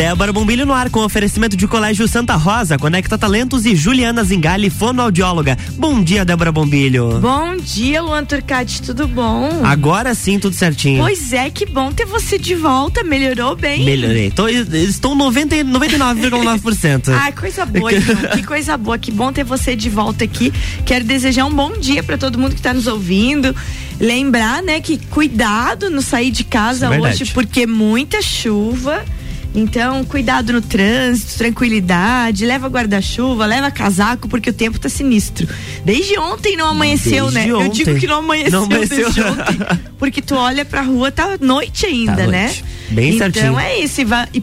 Débora Bombilho no ar com oferecimento de Colégio Santa Rosa, Conecta Talentos e Juliana Zingali, fonoaudióloga. Bom dia, Débora Bombilho. Bom dia, Luan Turcati, tudo bom? Agora sim, tudo certinho. Pois é, que bom ter você de volta, melhorou bem? Melhorei, Tô, estou 99,9%. ah, coisa boa, então. que coisa boa, que bom ter você de volta aqui. Quero desejar um bom dia para todo mundo que está nos ouvindo. Lembrar, né, que cuidado no sair de casa é hoje, porque muita chuva. Então, cuidado no trânsito, tranquilidade, leva guarda-chuva, leva casaco, porque o tempo tá sinistro. Desde ontem não amanheceu, desde né? Ontem. Eu digo que não amanheceu, não amanheceu. desde ontem. Porque tu olha pra rua, tá noite ainda, tá né? Noite. Bem então, certinho. Então é isso. E vai, e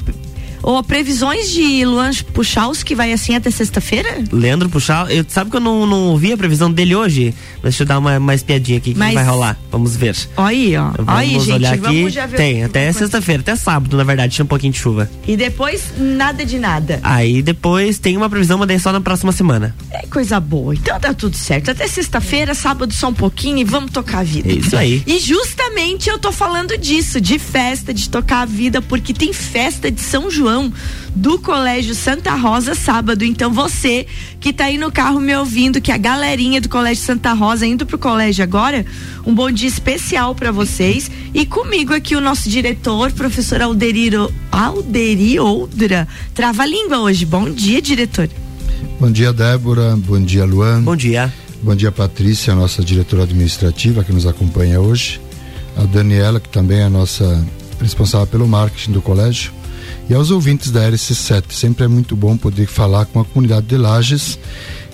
ou previsões de Luan Puxaus que vai assim até sexta-feira? Leandro Puxal, eu sabe que eu não, não vi a previsão dele hoje? Deixa eu dar uma mais piadinha aqui que Mas... vai rolar. Vamos ver. Olha aí, ó. Vamos aí, gente. olhar aqui. Tem, até sexta-feira, até sábado, na verdade, tinha um pouquinho de chuva. E depois, nada de nada. Aí depois tem uma previsão, mas daí só na próxima semana. É coisa boa. Então tá tudo certo. Até sexta-feira, sábado só um pouquinho e vamos tocar a vida. É isso aí. E justamente eu tô falando disso, de festa, de tocar a vida, porque tem festa de São João do Colégio Santa Rosa sábado. Então você que tá aí no carro me ouvindo, que a galerinha do Colégio Santa Rosa indo pro colégio agora, um bom dia especial para vocês e comigo aqui o nosso diretor, professor Alderiro Alderi Oldra. Trava a língua hoje. Bom dia, diretor. Bom dia, Débora. Bom dia, Luan. Bom dia. Bom dia, Patrícia, nossa diretora administrativa que nos acompanha hoje. A Daniela, que também é a nossa responsável pelo marketing do colégio e aos ouvintes da RC7. Sempre é muito bom poder falar com a comunidade de Lages,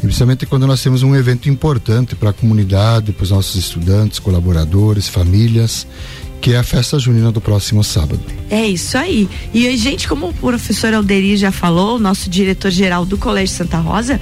principalmente quando nós temos um evento importante para a comunidade, para os nossos estudantes, colaboradores, famílias, que é a festa junina do próximo sábado. É isso aí. E gente, como o professor Alderi já falou, nosso diretor-geral do Colégio Santa Rosa,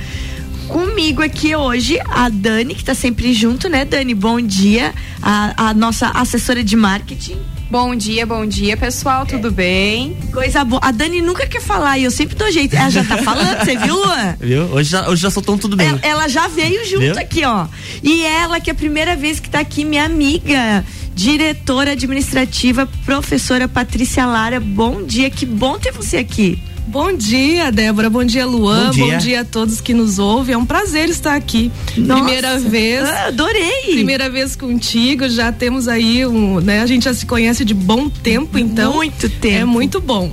comigo aqui hoje a Dani, que está sempre junto, né, Dani? Bom dia. A, a nossa assessora de marketing. Bom dia, bom dia, pessoal, tudo é. bem? Coisa boa. A Dani nunca quer falar e eu sempre dou jeito. Ela já tá falando, você viu, Luan? Viu? Hoje já, hoje já soltou tudo bem. Ela, ela já veio junto viu? aqui, ó. E ela, que é a primeira vez que tá aqui, minha amiga, diretora administrativa, professora Patrícia Lara. Bom dia, que bom ter você aqui. Bom dia, Débora. Bom dia, Luan. Bom dia. Bom dia, a todos que nos ouvem. É um prazer estar aqui. Nossa, primeira vez. Ah, adorei. Primeira vez contigo. Já temos aí um, né? A gente já se conhece de bom tempo, então. Muito tempo. É muito bom.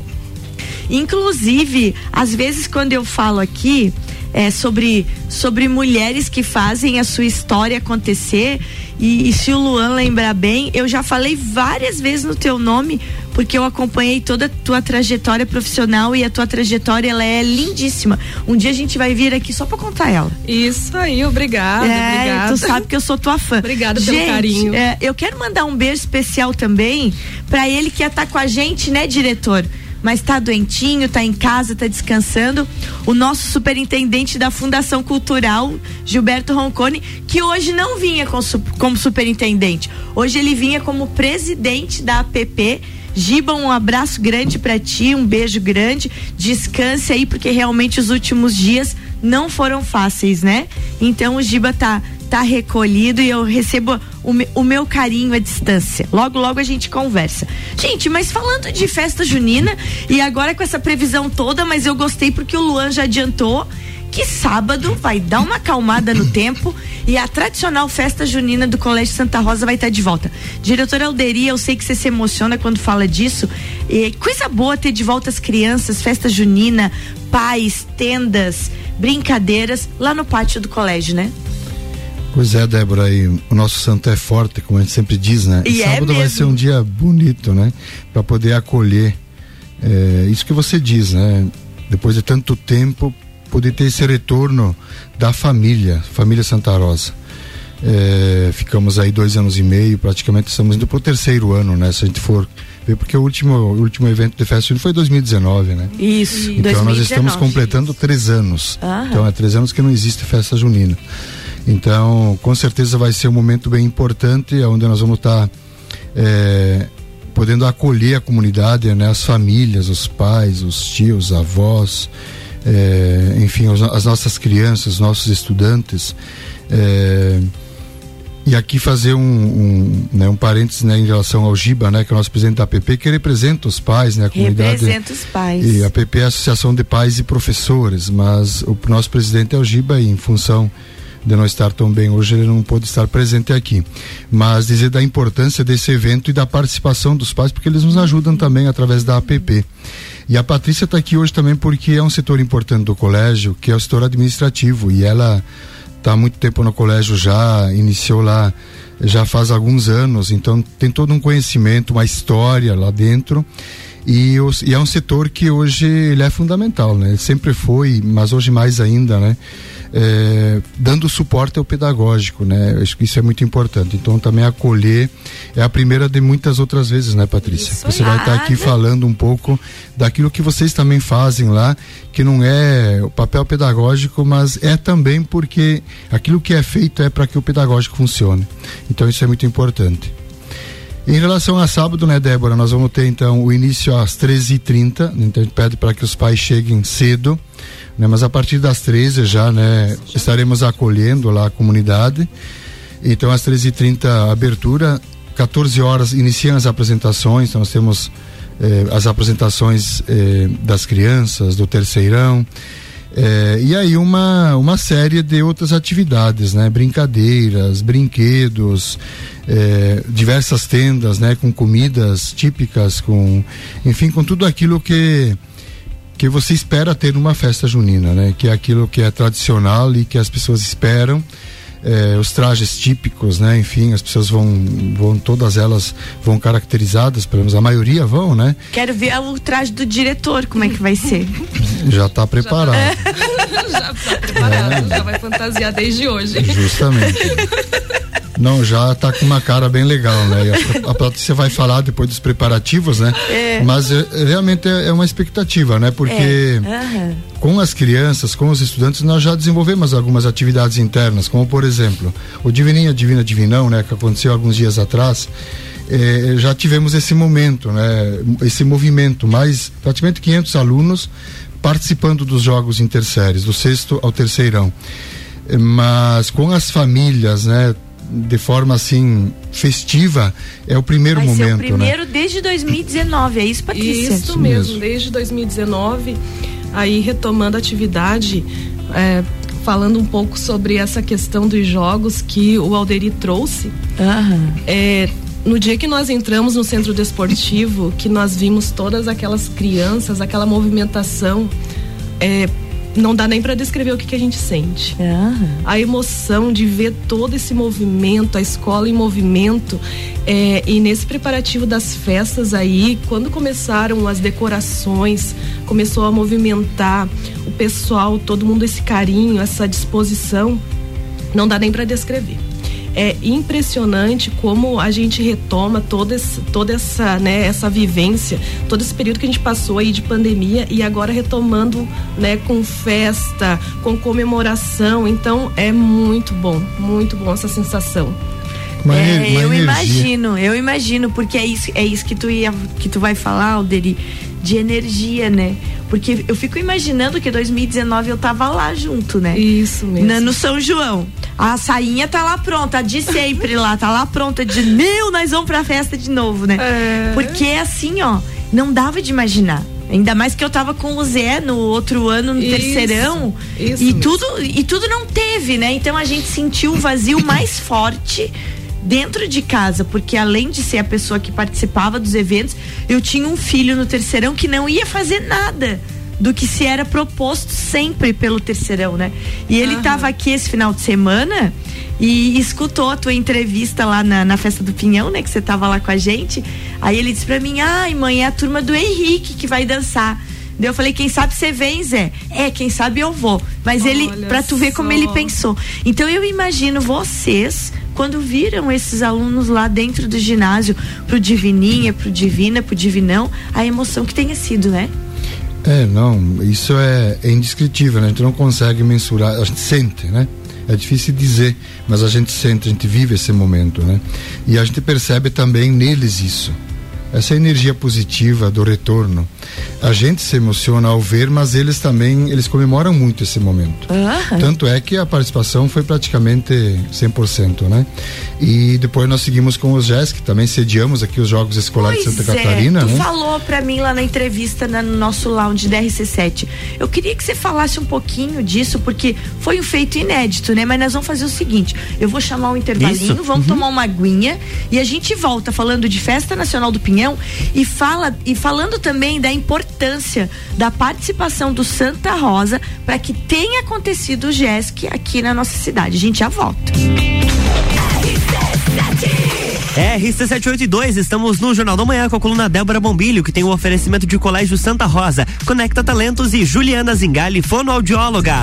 Inclusive, às vezes quando eu falo aqui é, sobre, sobre mulheres que fazem a sua história acontecer. E, e, se o Luan lembrar bem, eu já falei várias vezes no teu nome, porque eu acompanhei toda a tua trajetória profissional e a tua trajetória ela é lindíssima. Um dia a gente vai vir aqui só para contar ela. Isso aí, obrigada, é, obrigada. Tu sabe que eu sou tua fã. Obrigada gente, pelo carinho. É, eu quero mandar um beijo especial também para ele que ia estar tá com a gente, né, diretor? mas tá doentinho, tá em casa, tá descansando. O nosso superintendente da Fundação Cultural, Gilberto Roncone, que hoje não vinha com, como superintendente. Hoje ele vinha como presidente da APP. Giba, um abraço grande para ti, um beijo grande. Descanse aí, porque realmente os últimos dias não foram fáceis, né? Então o Giba tá tá recolhido e eu recebo o, me, o, meu carinho à distância. Logo, logo a gente conversa. Gente, mas falando de festa junina e agora com essa previsão toda, mas eu gostei porque o Luan já adiantou que sábado vai dar uma acalmada no tempo e a tradicional festa junina do Colégio Santa Rosa vai estar de volta. Diretora Alderia, eu sei que você se emociona quando fala disso. E coisa boa ter de volta as crianças, festa junina, pais, tendas, brincadeiras lá no pátio do colégio, né? Pois é, Débora, e o nosso santo é forte, como a gente sempre diz, né? E, e é sábado mesmo. vai ser um dia bonito, né? Para poder acolher é, isso que você diz, né? Depois de tanto tempo, poder ter esse retorno da família, família Santa Rosa. É, ficamos aí dois anos e meio, praticamente estamos indo para o terceiro ano, né? Se a gente for ver, porque o último, o último evento de festa foi 2019, né? Isso. Então 2019, nós estamos completando três anos. Então é três anos que não existe festa junina. Então, com certeza vai ser um momento bem importante, onde nós vamos estar é, podendo acolher a comunidade, né, as famílias, os pais, os tios, avós, é, enfim, os, as nossas crianças, os nossos estudantes. É, E aqui fazer um, um, né, um parênteses né, em relação ao Giba, né, que é o nosso presidente da APP, que representa os pais, né, a comunidade. Representa os pais. E a APP é a Associação de Pais e Professores, mas o nosso presidente é o Giba e em função de não estar tão bem hoje, ele não pôde estar presente aqui. Mas dizer da importância desse evento e da participação dos pais, porque eles nos ajudam também através da APP. E a Patrícia está aqui hoje também porque é um setor importante do colégio, que é o setor administrativo, e ela está há muito tempo no colégio já, iniciou lá já faz alguns anos, então tem todo um conhecimento, uma história lá dentro. E, os, e é um setor que hoje ele é fundamental, né? Ele sempre foi, mas hoje mais ainda, né? É, dando suporte ao pedagógico, né? Acho que isso é muito importante. Então também acolher é a primeira de muitas outras vezes, né, Patrícia? Isso Você vai estar aqui falando um pouco daquilo que vocês também fazem lá, que não é o papel pedagógico, mas é também porque aquilo que é feito é para que o pedagógico funcione. Então isso é muito importante. Em relação a sábado, né, Débora, nós vamos ter então o início às 13h30, então a gente pede para que os pais cheguem cedo né? Mas a partir das 13 já, né, estaremos acolhendo lá a comunidade. Então às 13h30 abertura, 14 horas iniciam as apresentações, então nós temos eh, as apresentações eh, das crianças, do terceirão. Eh, e aí uma, uma série de outras atividades, né? Brincadeiras, brinquedos, eh, diversas tendas, né? Com comidas típicas, com enfim, com tudo aquilo que que você espera ter numa festa junina, né? Que é aquilo que é tradicional e que as pessoas esperam. É, os trajes típicos, né? Enfim, as pessoas vão, vão, todas elas vão caracterizadas, pelo menos a maioria vão, né? Quero ver o traje do diretor, como é que vai ser. Já está preparado. Já está preparado, é. já vai fantasiar desde hoje. Justamente. Não, já tá com uma cara bem legal, né? A, a Patrícia vai falar depois dos preparativos, né? É. Mas é, realmente é, é, uma expectativa, né? Porque uhum. com as crianças, com os estudantes, nós já desenvolvemos algumas atividades internas, como por exemplo, o Divininha Divina Divinão, né? Que aconteceu alguns dias atrás. É, já tivemos esse momento, né? Esse movimento, mais praticamente 500 alunos participando dos jogos interséries, do sexto ao terceirão mas com as famílias, né, de forma assim festiva é o primeiro Vai momento, ser o primeiro né? desde 2019, é isso, Patrícia? Isso, isso mesmo, mesmo, desde 2019, aí retomando a atividade, é, falando um pouco sobre essa questão dos jogos que o Alderi trouxe. Uhum. É, no dia que nós entramos no centro desportivo, que nós vimos todas aquelas crianças, aquela movimentação, é, não dá nem para descrever o que, que, a gente sente. Uhum. A emoção de ver todo esse movimento, a escola em movimento. É, e nesse preparativo das festas aí, quando começaram as decorações, começou a movimentar o pessoal, todo mundo esse carinho, essa disposição, não dá nem para descrever é impressionante como a gente retoma toda, esse, toda essa, né, essa vivência, todo esse período que a gente passou aí de pandemia e agora retomando, né, com festa, com comemoração. Então é muito bom, muito bom essa sensação. Uma, é, uma eu energia. imagino, eu imagino, porque é isso, é isso que tu ia, que tu vai falar, Alderi, de energia, né? Porque eu fico imaginando que 2019 eu tava lá junto, né? Isso mesmo. Na, no São João. A sainha tá lá pronta, de sempre lá, tá lá pronta, de mil, nós vamos pra festa de novo, né? É. Porque assim, ó, não dava de imaginar. Ainda mais que eu tava com o Zé no outro ano, no isso, terceirão. Isso e mesmo. tudo e tudo não teve, né? Então a gente sentiu o vazio mais forte dentro de casa, porque além de ser a pessoa que participava dos eventos, eu tinha um filho no terceirão que não ia fazer nada do que se era proposto sempre pelo terceirão, né? E ele estava aqui esse final de semana e escutou a tua entrevista lá na, na festa do Pinhão, né? Que você estava lá com a gente. Aí ele disse para mim: ai, mãe, é a turma do Henrique que vai dançar. Daí eu falei, quem sabe você vem, Zé? É, quem sabe eu vou. Mas Olha ele, pra tu ver só. como ele pensou. Então eu imagino vocês quando viram esses alunos lá dentro do ginásio, pro Divininha, pro Divina, pro Divinão, a emoção que tenha sido, né? É, não, isso é, é indescritível, né? A gente não consegue mensurar, a gente sente, né? É difícil dizer, mas a gente sente, a gente vive esse momento, né? E a gente percebe também neles isso. Essa energia positiva do retorno. A gente se emociona ao ver, mas eles também, eles comemoram muito esse momento. Uhum. Tanto é que a participação foi praticamente 100%, né? E depois nós seguimos com os GES, que também sediamos aqui os Jogos Escolares pois de Santa é. Catarina, tu né? falou para mim lá na entrevista no nosso lounge da RC7. Eu queria que você falasse um pouquinho disso, porque foi um feito inédito, né? Mas nós vamos fazer o seguinte, eu vou chamar um intervalinho, Isso. vamos uhum. tomar uma aguinha e a gente volta falando de Festa Nacional do E fala e falando também da importância da participação do Santa Rosa para que tenha acontecido o GESC aqui na nossa cidade. A gente já volta. RC782, estamos no Jornal da Manhã com a coluna Débora Bombilho, que tem o um oferecimento de Colégio Santa Rosa, Conecta Talentos e Juliana Zingali, fonoaudióloga.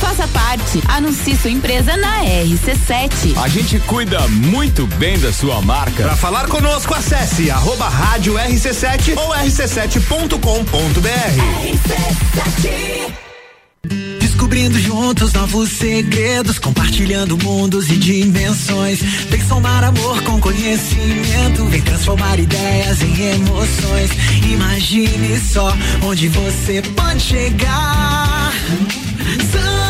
Faça parte. Anuncie sua empresa na RC7. A gente cuida muito bem da sua marca. Para falar conosco, acesse arroba rádio RC7 ou rc7.com.br. RC7 Descobrindo juntos novos segredos, compartilhando mundos e dimensões. Vem somar amor com conhecimento, vem transformar ideias em emoções. Imagine só onde você pode chegar. Santa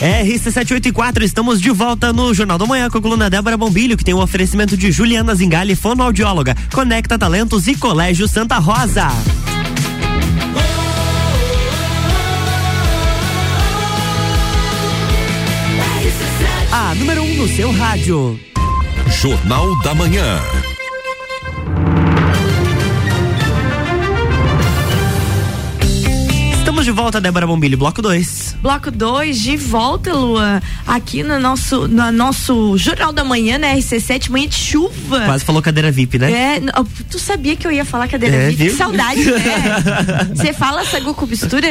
RC784, estamos de volta no Jornal da Manhã com a coluna Débora Bombilho, que tem o um oferecimento de Juliana Zingali, fonoaudióloga, Conecta Talentos e Colégio Santa Rosa. A número 1 um no seu rádio. Jornal da Manhã. Estamos de volta, Débora Bombilho, bloco 2. Bloco 2, de volta, Luan, aqui no nosso, no nosso Jornal da Manhã, na RC7, manhã de chuva. Quase falou cadeira VIP, né? É, tu sabia que eu ia falar cadeira é, VIP? Viu? Que saudade, né? Você fala sagu com mistura?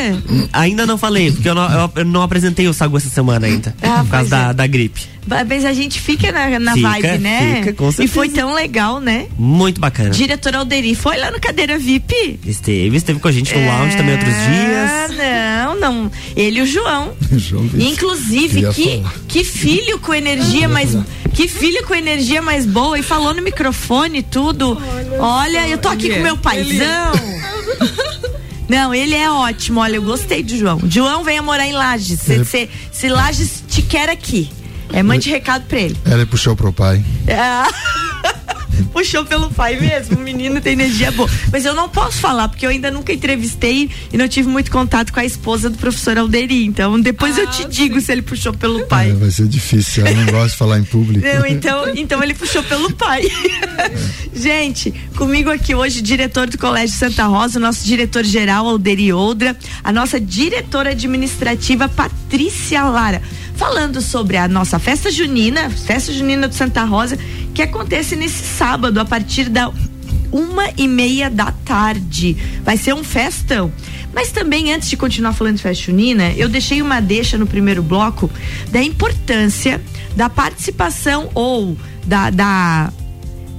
Ainda não falei, porque eu não, eu, eu não apresentei o sagu essa semana ainda. Ah, por causa é. da, da gripe. Mas a gente fica na, na fica, vibe, né? Fica, com certeza. E foi tão legal, né? Muito bacana. Diretor Alderi foi lá no Cadeira VIP? Esteve, esteve com a gente no é... lounge também outros dias. Não, não. Ele e o João. João Inclusive, que, que filho com energia mais. Que filho com energia mais boa e falou no microfone tudo. Olha, Olha eu tô aqui com meu paizão. Não, ele é ótimo. Olha, eu gostei do João. João venha morar em Lages. Se, se, se Lages te quer aqui. É, mande recado pra ele. Ela puxou pro pai. Ah. puxou pelo pai mesmo. O menino tem energia boa. Mas eu não posso falar, porque eu ainda nunca entrevistei e não tive muito contato com a esposa do professor Alderi. Então depois ah, eu te sim. digo se ele puxou pelo pai. É, vai ser difícil, ela não gosta de falar em público. Não, então, então ele puxou pelo pai. É. Gente, comigo aqui hoje, diretor do Colégio Santa Rosa, nosso diretor-geral Alderi Oldra, a nossa diretora administrativa Patrícia Lara falando sobre a nossa festa junina, festa junina do Santa Rosa, que acontece nesse sábado a partir da uma e meia da tarde. Vai ser um festão. Mas também, antes de continuar falando de festa junina, eu deixei uma deixa no primeiro bloco da importância da participação ou da, da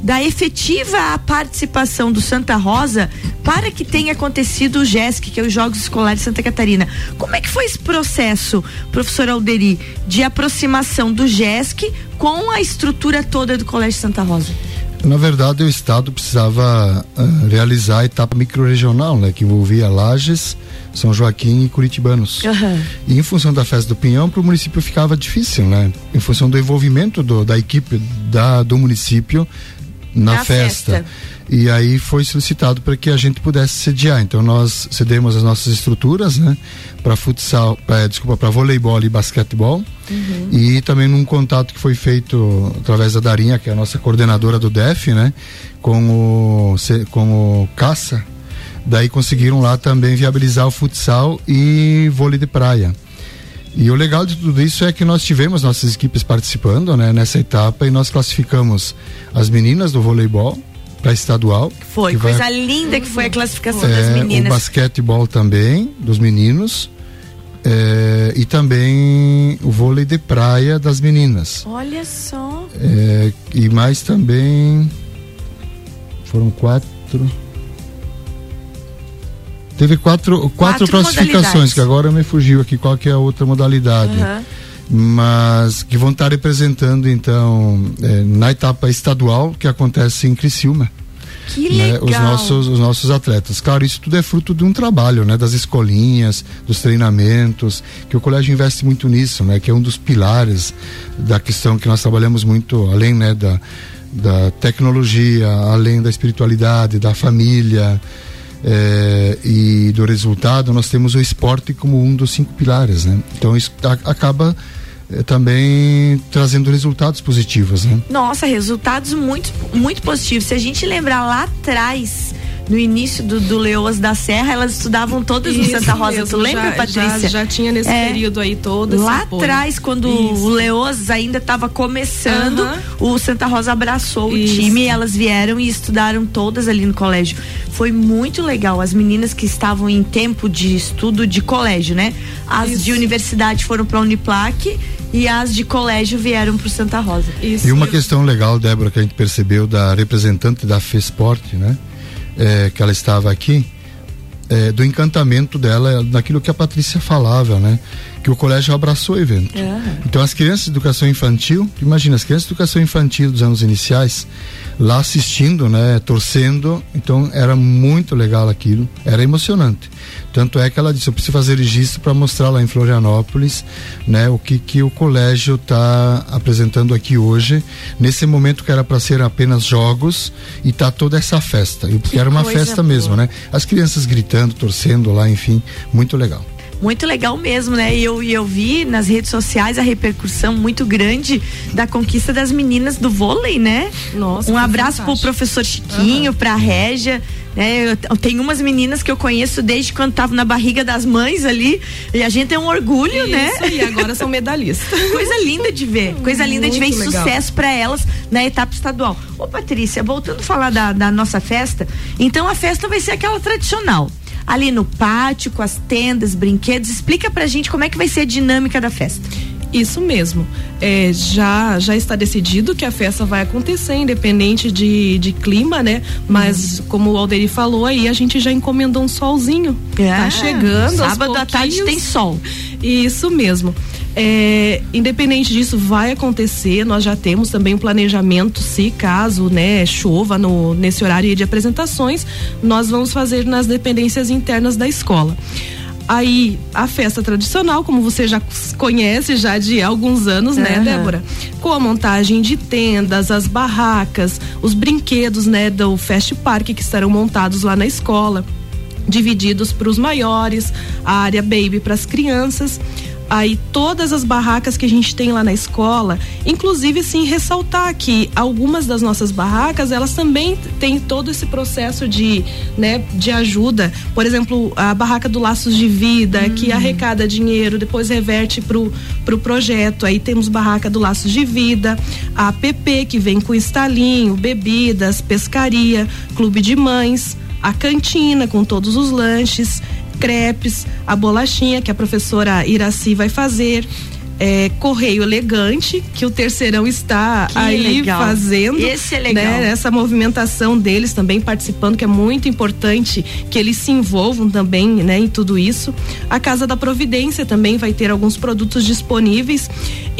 da efetiva participação do Santa Rosa para que tenha acontecido o GESC, que é os Jogos Escolares de Santa Catarina. Como é que foi esse processo, professor Alderi, de aproximação do GESC com a estrutura toda do Colégio Santa Rosa? Na verdade, o Estado precisava uh, realizar a etapa microrregional, né, que envolvia Lages, São Joaquim e Curitibanos. Uhum. E em função da festa do Pinhão, para o município ficava difícil, né? Em função do envolvimento do, da equipe da, do município na, na festa. festa. E aí foi solicitado para que a gente pudesse sediar. Então nós cedemos as nossas estruturas, né, para futsal, pra, desculpa, para voleibol e basquetebol. Uhum. E também num contato que foi feito através da Darinha, que é a nossa coordenadora do DEF, né, com o com o Caça. Daí conseguiram lá também viabilizar o futsal e vôlei de praia. E o legal de tudo isso é que nós tivemos nossas equipes participando né, nessa etapa e nós classificamos as meninas do voleibol, para estadual. Foi, coisa vai... linda que foi a classificação é, das meninas. O basquetebol também, dos meninos. É, e também o vôlei de praia das meninas. Olha só. É, e mais também. Foram quatro. Teve quatro, quatro, quatro classificações, que agora me fugiu aqui qual que é a outra modalidade. Uhum mas que vão estar representando então é, na etapa estadual que acontece em Criciúma. Que né, os nossos os nossos atletas. Claro, isso tudo é fruto de um trabalho, né, das escolinhas, dos treinamentos, que o colégio investe muito nisso, né, que é um dos pilares da questão que nós trabalhamos muito além, né, da da tecnologia, além da espiritualidade, da família, é, e do resultado, nós temos o esporte como um dos cinco pilares, né? Então isso acaba é, também trazendo resultados positivos, né? Nossa, resultados muito, muito positivos. Se a gente lembrar lá atrás, no início do, do Leoas da Serra, elas estudavam todas Isso no Santa Rosa. Mesmo, tu lembra, já, Patrícia? Já, já tinha nesse é, período aí todo. Lá atrás, quando Isso. o Leoas ainda estava começando, o Santa Rosa abraçou Isso. o time e elas vieram e estudaram todas ali no colégio. Foi muito legal. As meninas que estavam em tempo de estudo de colégio, né? As de universidade foram para a Uniplac e as de colégio vieram para o Santa Rosa. Isso. E uma questão legal, Débora, que a gente percebeu da representante da FESPORT, né? É, que ela estava aqui, é, do encantamento dela, daquilo que a Patrícia falava, né? Que o colégio abraçou o evento. É. Então as crianças de educação infantil, imagina, as crianças de educação infantil dos anos iniciais, lá assistindo, né, torcendo. Então era muito legal aquilo, era emocionante. Tanto é que ela disse: eu preciso fazer registro para mostrar lá em Florianópolis, né, o que que o colégio está apresentando aqui hoje, nesse momento que era para ser apenas jogos e tá toda essa festa. Porque era uma festa boa. mesmo, né? As crianças gritando, torcendo lá, enfim, muito legal muito legal mesmo, né? E eu, eu vi nas redes sociais a repercussão muito grande da conquista das meninas do vôlei, né? Nossa. Um abraço fantástico. pro professor Chiquinho, uhum. pra Régia. Né? Eu, tenho umas meninas que eu conheço desde quando estavam na barriga das mães ali. E a gente é um orgulho, Isso, né? E agora são medalhistas. coisa linda de ver. Coisa linda muito de ver sucesso para elas na etapa estadual. Ô, Patrícia, voltando a falar da, da nossa festa, então a festa vai ser aquela tradicional ali no pátio, com as tendas, brinquedos. Explica pra gente como é que vai ser a dinâmica da festa. Isso mesmo. É, já, já está decidido que a festa vai acontecer, independente de, de clima, né? Mas, uhum. como o Alderi falou aí, a gente já encomendou um solzinho. É, tá chegando. Sábado à tarde tem sol. Isso mesmo. É, independente disso, vai acontecer. Nós já temos também um planejamento, se caso né, chova no, nesse horário de apresentações, nós vamos fazer nas dependências internas da escola. Aí, a festa tradicional, como você já conhece já de alguns anos, né, uhum. Débora? Com a montagem de tendas, as barracas, os brinquedos, né, do Fast Park que estarão montados lá na escola divididos para os maiores, a área baby para as crianças aí todas as barracas que a gente tem lá na escola, inclusive sim ressaltar que algumas das nossas barracas, elas também têm todo esse processo de, né, de ajuda. Por exemplo, a barraca do Laços de Vida, uhum. que arrecada dinheiro, depois reverte pro pro projeto. Aí temos barraca do Laços de Vida, a PP que vem com estalinho, bebidas, pescaria, clube de mães, a cantina com todos os lanches crepes, a bolachinha que a professora Iraci vai fazer. É, correio elegante que o terceirão está que aí legal. fazendo. Esse é legal. Né, essa movimentação deles também participando, que é muito importante que eles se envolvam também né, em tudo isso. A Casa da Providência também vai ter alguns produtos disponíveis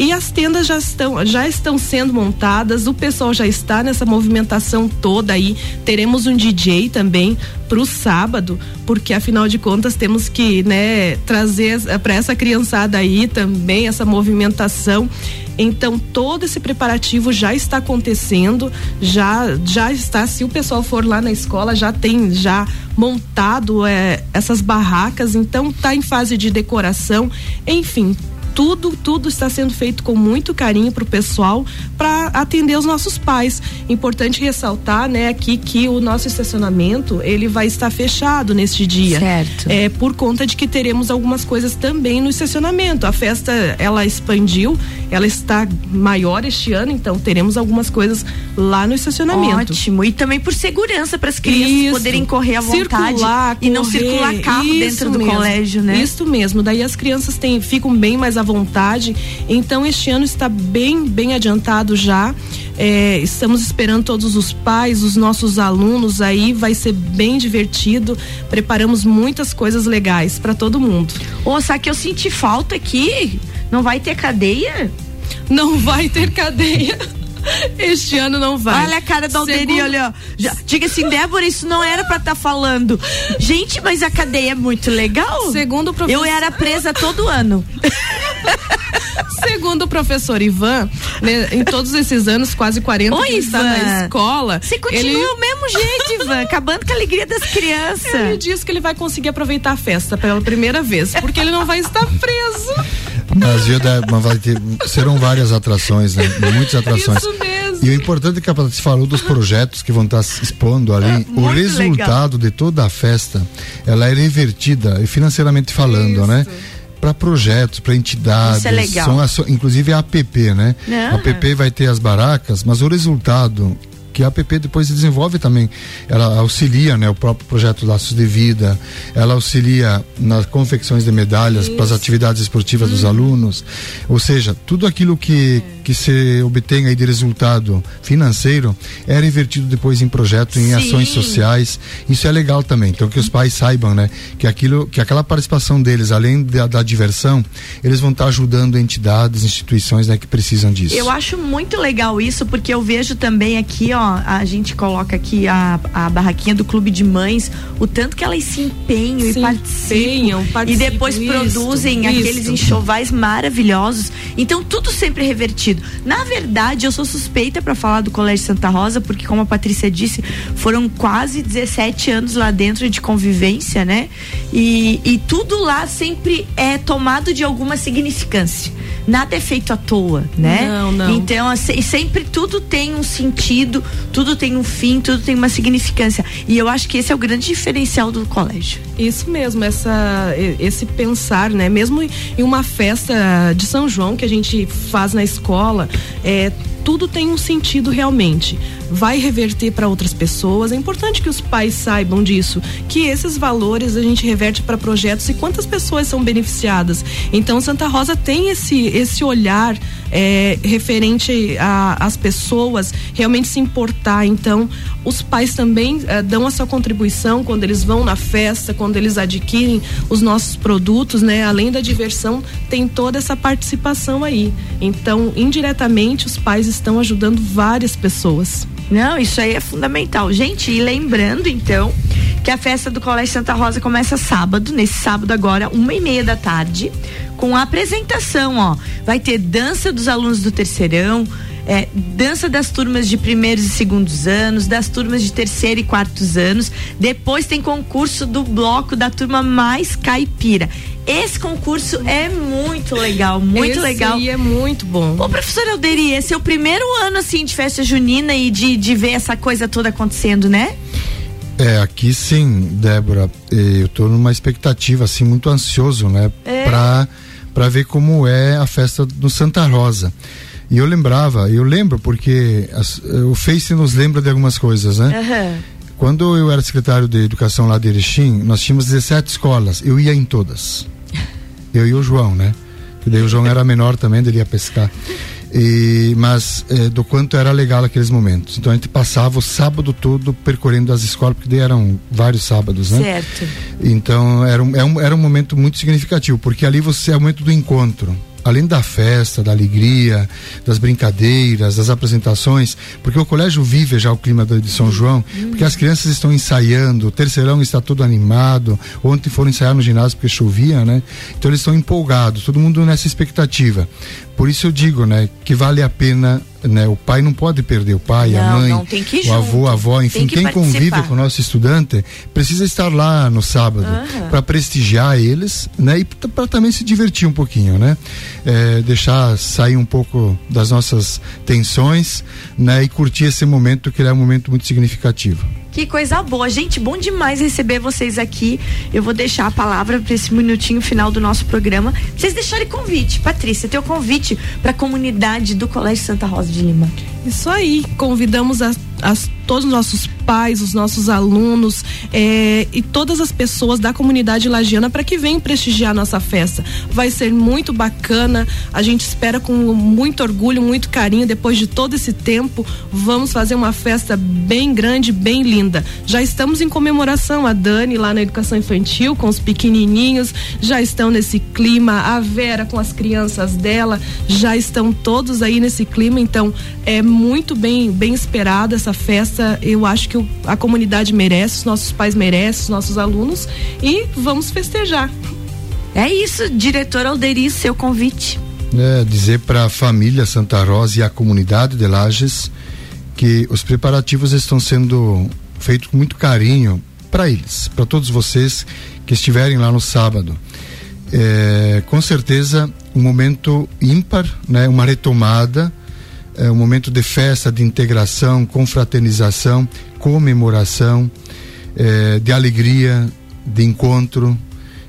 E as tendas já estão, já estão sendo montadas, o pessoal já está nessa movimentação toda aí. Teremos um DJ também para o sábado, porque afinal de contas temos que né, trazer para essa criançada aí também essa movimentação. Então todo esse preparativo já está acontecendo, já já está. Se o pessoal for lá na escola já tem já montado é, essas barracas, então está em fase de decoração. Enfim, tudo, tudo está sendo feito com muito carinho para o pessoal para atender os nossos pais. Importante ressaltar, né, aqui que o nosso estacionamento ele vai estar fechado neste dia. Certo. É por conta de que teremos algumas coisas também no estacionamento. A festa ela expandiu, ela está maior este ano, então teremos algumas coisas lá no estacionamento. Ótimo. E também por segurança para as crianças Isso. poderem correr à vontade circular, e não circular carro Isso dentro do mesmo. colégio, né? Isso mesmo. Daí as crianças têm, ficam bem mais à vontade. Então este ano está bem, bem adiantado já. É, estamos esperando todos os pais, os nossos alunos aí, vai ser bem divertido. Preparamos muitas coisas legais para todo mundo. Ô, só que eu senti falta aqui. Não vai ter cadeia? Não vai ter cadeia. Este ano não vai. Olha a cara da Alderi, Segundo... olha. Já, diga assim, Débora, isso não era pra estar tá falando. Gente, mas a cadeia é muito legal. Segundo o professor. Eu era presa todo ano. Segundo o professor Ivan, né, em todos esses anos, quase 40 Oi, que está Ivan. na escola. Você continua ele... o mesmo jeito, Ivan, acabando com a alegria das crianças. Ele disse que ele vai conseguir aproveitar a festa pela primeira vez, porque ele não vai estar preso. Mas, mas vai ter, serão várias atrações, né? Muitas atrações. Isso mesmo. E o importante é que a Patrícia falou dos projetos que vão estar se expondo ali. É, o resultado legal. de toda a festa, ela é revertida, financeiramente falando, Isso. né? Para projetos, para entidades. Isso é legal. São as, inclusive a APP, né? A APP vai ter as barracas, mas o resultado que a APP depois desenvolve também. Ela auxilia, né, o próprio projeto Laços de Vida, ela auxilia nas confecções de medalhas para as atividades esportivas hum. dos alunos. Ou seja, tudo aquilo que, que se obtém aí de resultado financeiro era invertido depois em projeto, em Sim. ações sociais. Isso é legal também. Então que os pais saibam, né, que aquilo, que aquela participação deles, além da, da diversão, eles vão estar ajudando entidades, instituições, né, que precisam disso. Eu acho muito legal isso porque eu vejo também aqui, ó, a gente coloca aqui a, a barraquinha do clube de mães, o tanto que elas se empenham se e participam, participam, e depois isso, produzem isso. aqueles enxovais maravilhosos. Então tudo sempre revertido. Na verdade, eu sou suspeita para falar do Colégio Santa Rosa, porque como a Patrícia disse, foram quase 17 anos lá dentro de convivência, né? E, e tudo lá sempre é tomado de alguma significância. Nada é feito à toa, né? Não, não. Então, assim, sempre tudo tem um sentido, tudo tem um fim, tudo tem uma significância. E eu acho que esse é o grande diferencial do colégio. Isso mesmo, essa, esse pensar, né? Mesmo em uma festa de São João que a gente faz na escola, é, tudo tem um sentido realmente. Vai reverter para outras pessoas. É importante que os pais saibam disso, que esses valores a gente reverte para projetos e quantas pessoas são beneficiadas. Então Santa Rosa tem esse esse olhar é, referente às pessoas realmente se importar. Então os pais também é, dão a sua contribuição quando eles vão na festa, quando eles adquirem os nossos produtos, né? Além da diversão, tem toda essa participação aí. Então indiretamente os pais estão ajudando várias pessoas. Não, isso aí é fundamental. Gente, e lembrando então que a festa do Colégio Santa Rosa começa sábado, nesse sábado agora, uma e meia da tarde, com a apresentação, ó. Vai ter dança dos alunos do terceirão, é, dança das turmas de primeiros e segundos anos, das turmas de terceiro e quartos anos. Depois tem concurso do bloco da turma mais caipira. Esse concurso é muito legal, muito esse legal. E é muito bom. Ô, professor Alderi, esse é o primeiro ano assim de festa junina e de, de ver essa coisa toda acontecendo, né? É, aqui sim, Débora, eu estou numa expectativa assim muito ansioso, né, é. para para ver como é a festa do Santa Rosa. E eu lembrava, eu lembro porque as, o Face nos lembra de algumas coisas, né? Uhum. Quando eu era secretário de educação lá de Erechim, nós tínhamos 17 escolas, eu ia em todas. Eu e o João, né? Que daí o João era menor também, ele ia pescar. E, mas é, do quanto era legal aqueles momentos. Então a gente passava o sábado todo percorrendo as escolas, porque eram vários sábados, né? Certo. Então era um, era é um, era um momento muito significativo, porque ali você é o momento do encontro. Além da festa, da alegria, das brincadeiras, das apresentações, porque o colégio vive já o clima de São João, porque as crianças estão ensaiando, o terceirão está todo animado, ontem foram ensaiar no ginásio porque chovia, né? Então eles estão empolgados, todo mundo nessa expectativa. Por isso eu digo, né, que vale a pena né? O pai não pode perder, o pai, não, a mãe, não, tem que o avô, a avó, enfim, que quem participar. convive com o nosso estudante precisa estar lá no sábado Aham. para prestigiar eles, né? E para também se divertir um pouquinho, né? É, deixar sair um pouco das nossas tensões, né? E curtir esse momento que ele é um momento muito significativo. Que coisa boa. Gente, bom demais receber vocês aqui. Eu vou deixar a palavra para esse minutinho final do nosso programa. Vocês deixarem convite. Patrícia, teu convite para a comunidade do Colégio Santa Rosa de Lima. Isso aí, convidamos a, as- todos os nossos pais, os nossos alunos eh, e todas as pessoas da comunidade lagiana para que venham prestigiar a nossa festa. Vai ser muito bacana, a gente espera com muito orgulho, muito carinho, depois de todo esse tempo, vamos fazer uma festa bem grande, bem linda. Já estamos em comemoração, a Dani lá na educação infantil, com os pequenininhos, já estão nesse clima, a Vera com as crianças dela, já estão todos aí nesse clima, então é muito bem, bem esperada essa festa. Eu acho que a comunidade merece, os nossos pais merecem, os nossos alunos e vamos festejar. É isso, diretor Alderi, seu convite. né, dizer para a família Santa Rosa e a comunidade de Lages que os preparativos estão sendo feitos com muito carinho para eles, para todos vocês que estiverem lá no sábado. É, com certeza um momento ímpar, né, uma retomada, é, um momento de festa, de integração, confraternização, comemoração, é, de alegria, de encontro.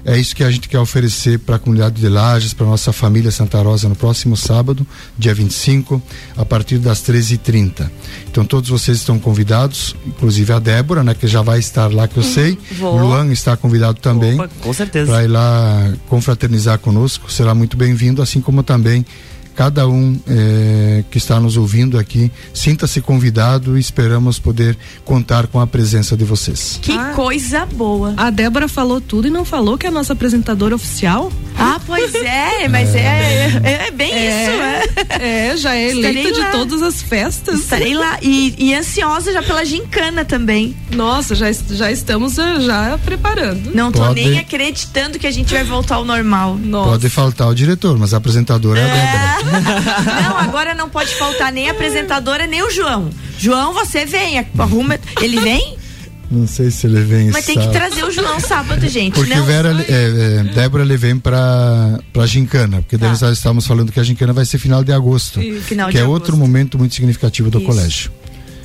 É isso que a gente quer oferecer para a comunidade de Lages, para nossa família Santa Rosa no próximo sábado, dia 25, a partir das 13h30. Então todos vocês estão convidados, inclusive a Débora, né, que já vai estar lá que eu sei. vou. Luan está convidado também Opa, com certeza. para ir lá confraternizar conosco. Será muito bem-vindo, assim como também cada um eh, que está nos ouvindo aqui. Sinta-se convidado e esperamos poder contar com a presença de vocês. Que coisa boa. A Débora falou tudo e não falou que é a nossa apresentadora oficial? Ah, pois é, mas é, é, é bem isso, é. É, já é Estarei eleita de todas as festas. Estarei lá e, e ansiosa já pela gincana também. Nossa, já, já estamos eh, já preparando. Não tô Pode. nem acreditando que a gente vai voltar ao normal. Nossa. Pode faltar o diretor, mas a apresentadora é, a Débora. Não, agora não pode faltar nem a apresentadora, nem o João. João, você vem, arruma. Ele vem? Não sei se ele vem Mas tem que sábado. trazer o João sábado, gente. Porque não, Vera, é, é, Débora ele vem para para gincana, porque daí Tá. nós estávamos falando que a gincana vai ser final de agosto, Final que de é agosto. outro momento muito significativo do Isso. colégio.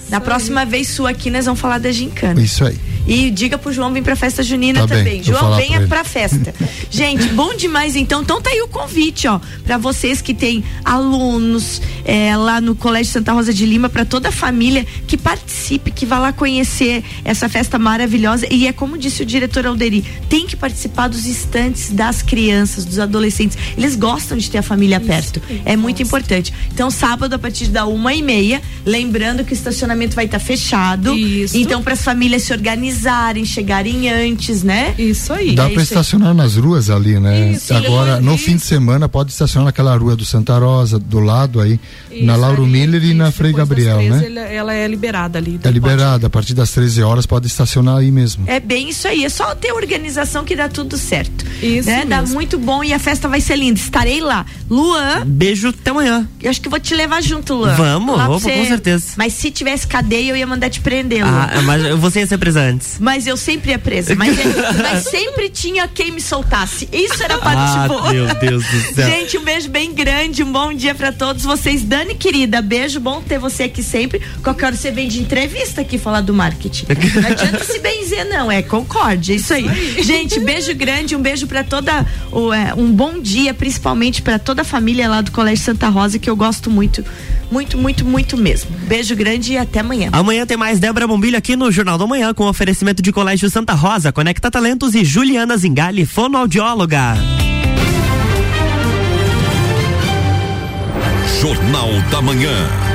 Na próxima vez sua aqui, nós vamos falar da gincana. Isso aí. E diga pro João vir pra festa junina Tá bem, também. vou João, venha pra pra festa. Gente, bom demais então. Então tá aí o convite, ó, pra vocês que têm alunos é, lá no Colégio Santa Rosa de Lima, pra toda a família que participe, que vá lá conhecer essa festa maravilhosa. E é como disse o diretor Alderi, tem que participar dos instantes das crianças, dos adolescentes. Eles gostam de ter a família perto. É muito importante. Então, sábado, a partir da uma e meia, lembrando que o estacionamento vai estar fechado. Isso. Então, para as famílias se organizarem, chegarem antes, né? Isso aí. Dá é para isso aí. estacionar nas ruas ali, né? Isso, Agora, no fim de semana, pode estacionar naquela rua do Santa Rosa, do lado aí, na Isso Lauro aí, Miller e na isso, Frei depois das Gabriel, 13, né? Ela, ela é liberada ali. É liberada, a partir das 13 horas pode estacionar aí mesmo. É bem isso aí, é só ter organização que dá tudo certo. Isso né? Dá muito bom e a festa vai ser linda. Estarei lá. Luan, Beijo, até amanhã. eu acho que vou te levar junto, Luan. Vamos, opa, com certeza. Mas se tivesse cadeia, eu ia mandar te prender, Luan. Ah, mas você ia ser presa antes. Mas eu sempre ia presa. Mas, mas sempre tinha quem me soltasse. Isso era parte Ah, boa. meu Deus do céu. Gente, um beijo bem grande, um bom dia pra todos vocês. Dani, querida, beijo, bom ter você aqui sempre. Qualquer hora você vem de entrevista aqui falar do marketing. Não adianta se benzer, não, é concorde, é isso aí. Gente, beijo grande, um beijo pra toda, o, é, um bom dia, principalmente pra toda a família lá do Colégio Santa Rosa, que eu gosto muito, muito, muito, muito mesmo. Beijo grande e até amanhã. Amanhã tem mais Débora Bombilho aqui no Jornal da Manhã com oferecimento de Colégio Santa Rosa, Conecta Talentos e Juliana Zingali, fonoaudióloga. Jornal da Manhã.